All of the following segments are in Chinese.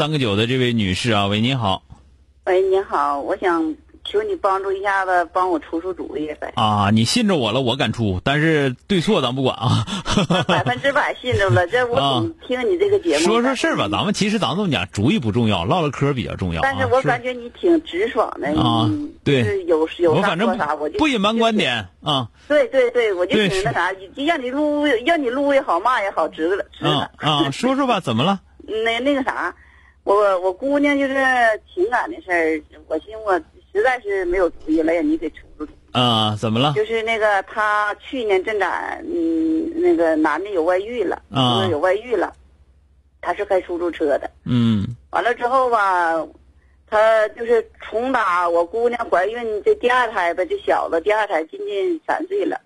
三个九的这位女士啊，喂，您好。喂，你好，我想求你帮助一下子，帮我出出主意呗。啊，你信着我了，我敢出，但是对错咱不管啊。百分之百信着了，这我 总听你这个节目。说说事儿吧，咱们其实咱们这么讲，主意不重要，唠唠嗑比较重要。但是我感觉你挺直爽的啊，对，有有啥说啥，我就不隐瞒观点啊。对对对，我就挺那啥，就让你录，让你录也好，骂也好，直了直了。啊，说说吧，怎么了？那那个啥。我我姑娘就是情感的事儿，我寻我实在是没有主意了，呀你给出出主意。啊，怎么了？就是那个她去年正在，嗯，那个男的有外遇了，啊，有外遇了。他是开出租车的。嗯。完了之后吧，他就是从打我姑娘怀孕这第二胎吧，这小子第二胎今年三岁了。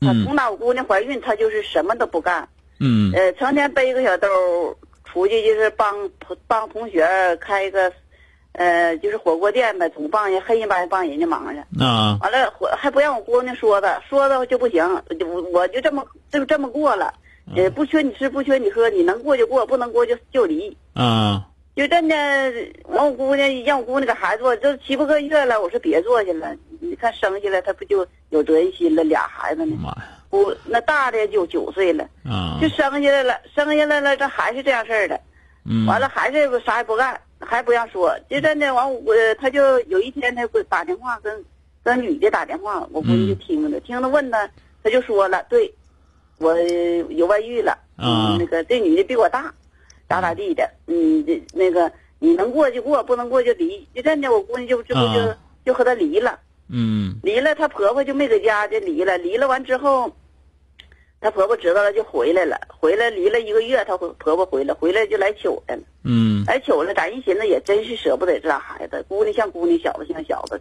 他从打我姑娘怀孕，他就是什么都不干。嗯。呃，成天背个小兜。出去就是帮帮同学开一个，呃，就是火锅店呗，总帮人黑心帮人帮人家忙去。啊。完了，还不让我姑娘说的，说的就不行，我我就这么就这么过了。呃，不缺你吃，不缺你喝，你能过就过，不能过就就离。啊。就真的，完我姑娘让我姑娘给孩子做，这七八个月了，我说别做去了。你看生下来，他不就有责任心了？俩孩子呢。妈呀！不，那大的就九岁了，就生下来了，生下来了，这还是这样事儿的，完了还是啥也不干，还不让说，就真的完我，他就有一天他打电话跟跟女的打电话，我闺女就听着，听着问他，他就说了，对，我有外遇了，那个这女的比我大，咋咋地的，嗯，这那个你能过就过，不能过就离，就这的我姑娘就这不就就和他离了。嗯，离了，她婆婆就没搁家，就离了。离了完之后，她婆婆知道了就回来了。回来离了一个月，她婆婆回来，回来就来求来了。嗯，来求了，咱一寻思也真是舍不得这俩孩子，姑娘像姑娘，小子像小子，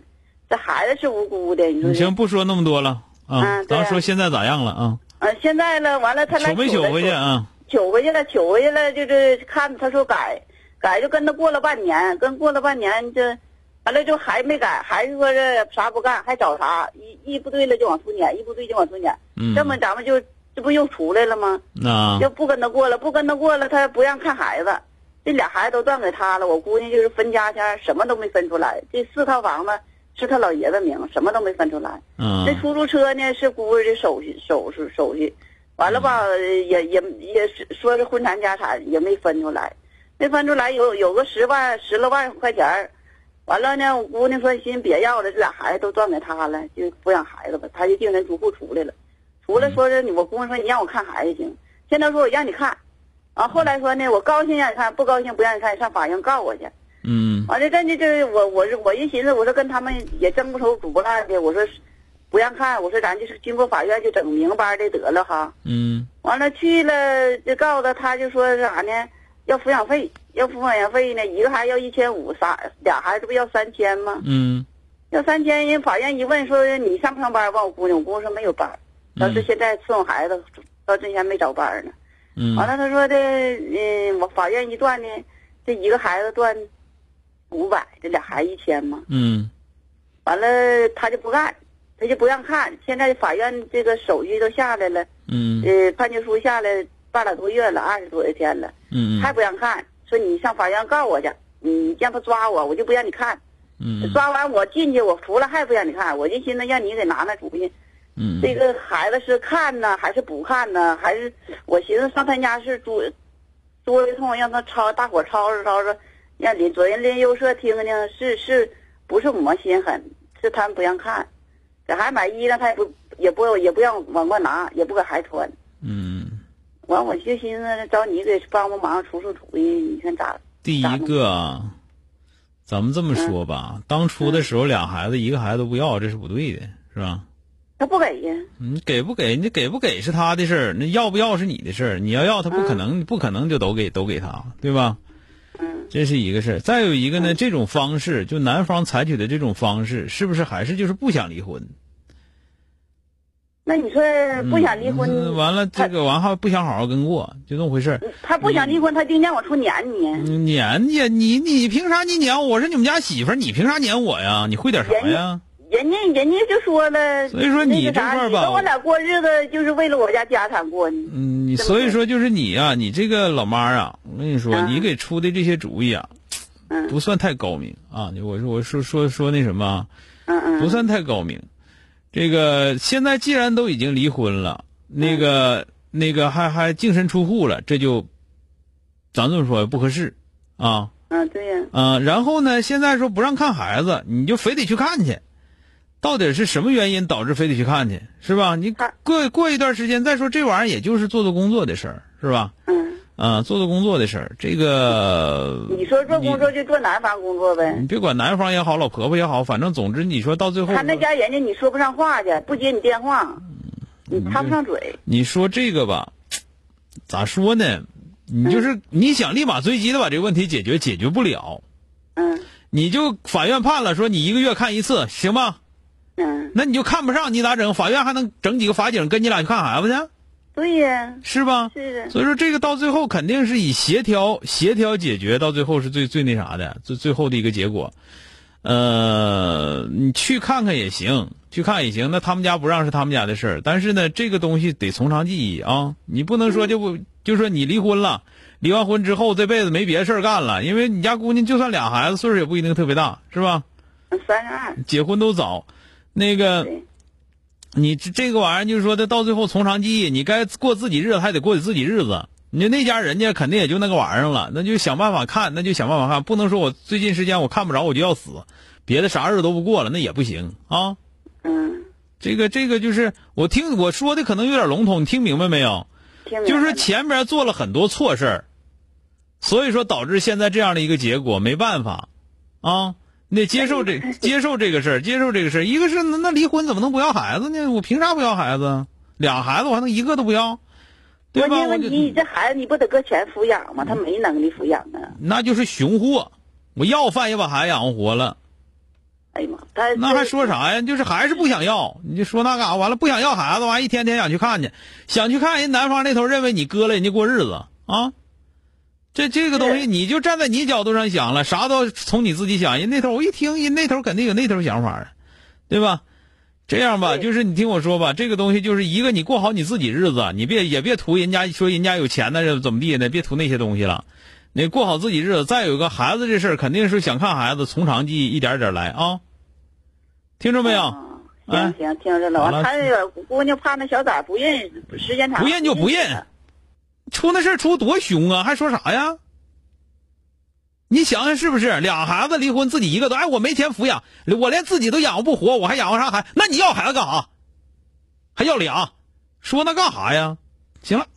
这孩子是无辜的。你说行，不说那么多了啊，咱说现在咋样了啊？啊，现在了，完了他来求没取回去啊？取回去了，取回去了，就是看他说改，改就跟他过了半年，跟过了半年这。完了就还没改，还是说这啥不干，还找啥，一一不对了就往出撵，一不对就往出撵。嗯，这么咱们就这不又出来了吗？啊，就不跟他过了，不跟他过了，他不让看孩子，这俩孩子都断给他了。我姑娘就是分家钱，什么都没分出来。这四套房子是他老爷子名，什么都没分出来。嗯，这出租车呢是姑爷的手续手续手续，完了吧也也也是说是婚产家产也没分出来，没分出来有有个十万十来万块钱完了呢，我姑娘说寻别要了，这俩孩子都断给他了，就抚养孩子吧。他就净身出户出来了，出来说是我姑娘说你让我看孩子行，现在说我让你看，啊，后来说呢我高兴让你看，不高兴不让你看，上法院告我去。嗯。完了，这这这我我是我一寻思，我说跟他们也争不愁煮不烂的，我说不让看，我说咱就是经过法院就整明白的得了哈。嗯。完了去了就告诉他，他就说啥呢？要抚养费。要抚养费呢，一个孩子要一千五，仨俩孩子不要三千吗？嗯，要三千，人法院一问说你上不上班？问我姑娘，我姑娘说没有班，倒是现在伺候孩子，到之前没找班呢。嗯，完了他说的，嗯，我法院一断呢，这一个孩子断五百，这俩孩子一千嘛。嗯，完了他就不干，他就不让看。现在法院这个手续都下来了，嗯，呃，判决书下来半拉多月了，二十多天了，嗯，还不让看。说你上法院告我去，你让他抓我，我就不让你看。嗯，抓完我进去，我服了还不让你看，我就寻思让你给拿拿主意。嗯，这个孩子是看呢，还是不看呢？还是我寻思上他家是住说一通，让他吵，大伙吵吵吵吵，让邻左邻邻右舍听听，是是不是我们心狠，是他们不让看，给孩子买衣裳，他也不也不也不让往过拿，也不给孩子穿。嗯。完，我就寻思找你给帮帮忙，出出主意，你看咋？第一个，咱们这么说吧，当初的时候俩孩子一个孩子都不要，这是不对的，是吧？他不给呀。你给不给？你给不给是他的事儿，那要不要是你的事儿。你要要，他不可能，不可能就都给都给他，对吧？嗯。这是一个事儿。再有一个呢，这种方式，就男方采取的这种方式，是不是还是就是不想离婚？那你说不想离婚？完了，这个完还不想好好跟过，就这么回事他不想离婚，他就撵我出撵你。撵你，你你凭啥你撵我？我是你们家媳妇儿，你凭啥撵我呀？你会点啥呀？人家人家就说了，所以说你这块吧，跟我俩过日子就是为了我家家产过呢。嗯，你所以说就是你呀，你这个老妈啊，我跟你说，你给出的这些主意啊，不算太高明啊。我说我说说说那什么，嗯嗯，不算太高明。这个现在既然都已经离婚了，那个那个还还净身出户了，这就，咱这么说不合适，啊。嗯，对呀。嗯，然后呢，现在说不让看孩子，你就非得去看去，到底是什么原因导致非得去看去，是吧？你过过一段时间再说这玩意儿，也就是做做工作的事儿，是吧？嗯。啊，做做工作的事儿，这个你说做工作就做男方工作呗。你别管男方也好，老婆婆也好，反正总之你说到最后，他那家人家你说不上话去，不接你电话，你插不上嘴。你说这个吧，咋说呢？你就是你想立马追击的把这个问题解决，解决不了。嗯。你就法院判了，说你一个月看一次，行吗？嗯。那你就看不上，你咋整？法院还能整几个法警跟你俩去看孩子去？对呀，是吧？是的。所以说这个到最后肯定是以协调协调解决，到最后是最最那啥的，最最后的一个结果。呃，你去看看也行，去看也行。那他们家不让是他们家的事儿，但是呢，这个东西得从长计议啊。你不能说就不就说你离婚了，离完婚之后这辈子没别的事儿干了，因为你家姑娘就算俩孩子，岁数也不一定特别大，是吧？三十二。结婚都早，那个。你这这个玩意儿就是说的，到最后从长计议，你该过自己日子还得过自己日子。你那家人家肯定也就那个玩意儿了，那就想办法看，那就想办法看，不能说我最近时间我看不着我就要死，别的啥日子都不过了，那也不行啊。嗯，这个这个就是我听我说的可能有点笼统，你听明白没有？就是前边做了很多错事儿，所以说导致现在这样的一个结果，没办法啊。你得接受这接受这个事儿，接受这个事儿。一个是那那离婚怎么能不要孩子呢？我凭啥不要孩子？俩孩子我还能一个都不要？对吧？问题你这孩子你不得搁钱抚养吗？他没能力抚养啊。那就是熊货，我要饭也把孩子养活了。哎呀妈！他那还说啥呀？就是还是不想要。你就说那干啥？完了不想要孩子，完一天天想去看去，想去看人男方那头认为你割了人家过日子啊。这这个东西，你就站在你角度上想了，啥都从你自己想。人那头我一听，人那头肯定有那头想法啊，对吧？这样吧，就是你听我说吧，这个东西就是一个，你过好你自己日子，你别也别图人家说人家有钱呢，怎么地呢？别图那些东西了，你过好自己日子。再有一个孩子这事儿，肯定是想看孩子，从长计议，一点点来啊。听着没有？行行，听着了。他那个姑娘怕那小崽不认，时间长不认就不认。出那事出多凶啊！还说啥呀？你想想是不是？俩孩子离婚，自己一个都哎，我没钱抚养，我连自己都养活不活，我还养活啥孩？那你要孩子干啥？还要俩？说那干啥呀？行了，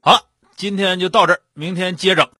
好了，今天就到这儿，明天接着。